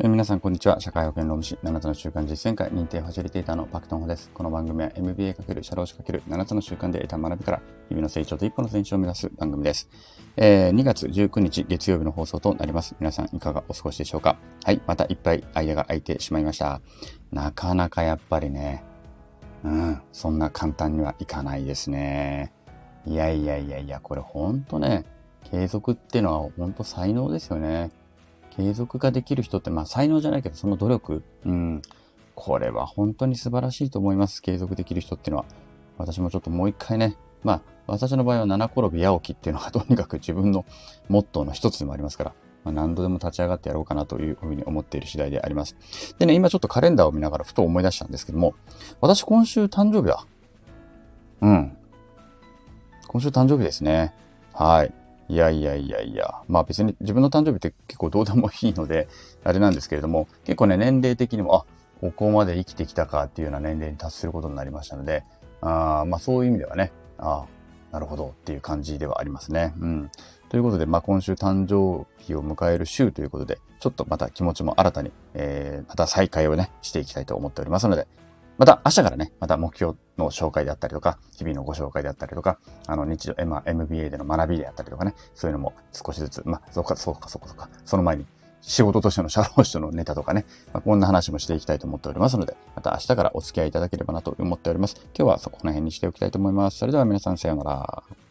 え皆さん、こんにちは。社会保険労務士7つの習慣実践会認定ファシリテーターのパクトンホです。この番組は MBA× 社労士 ×7 つの習慣で得た学びから日々の成長と一歩の成長を目指す番組です。えー、2月19日月曜日の放送となります。皆さんいかがお過ごしでしょうか？はい、またいっぱい間が空いてしまいました。なかなかやっぱりね、うん、そんな簡単にはいかないですね。いやいやいやいや、これほんとね、継続ってのはほんと才能ですよね。継続ができる人って、まあ才能じゃないけど、その努力、うん、これは本当に素晴らしいと思います。継続できる人っていうのは。私もちょっともう一回ね、まあ、私の場合は七転び八起きっていうのがとにかく自分のモットーの一つでもありますから、まあ、何度でも立ち上がってやろうかなというふうに思っている次第であります。でね、今ちょっとカレンダーを見ながらふと思い出したんですけども、私今週誕生日だ。うん。今週誕生日ですね。はい。いやいやいやいや、まあ別に自分の誕生日って結構どうでもいいので、あれなんですけれども、結構ね、年齢的にも、あ、ここまで生きてきたかっていうような年齢に達することになりましたので、あまあそういう意味ではね、あなるほどっていう感じではありますね。うん。ということで、まあ今週誕生日を迎える週ということで、ちょっとまた気持ちも新たに、えー、また再開をね、していきたいと思っておりますので、また明日からね、また目標の紹介であったりとか、日々のご紹介であったりとか、あの日常、まあ、MBA での学びであったりとかね、そういうのも少しずつ、まあ、そうか、そうか、そうか、そうか、その前に仕事としての社労士とのネタとかね、まあ、こんな話もしていきたいと思っておりますので、また明日からお付き合いいただければなと思っております。今日はそこの辺にしておきたいと思います。それでは皆さんさようなら。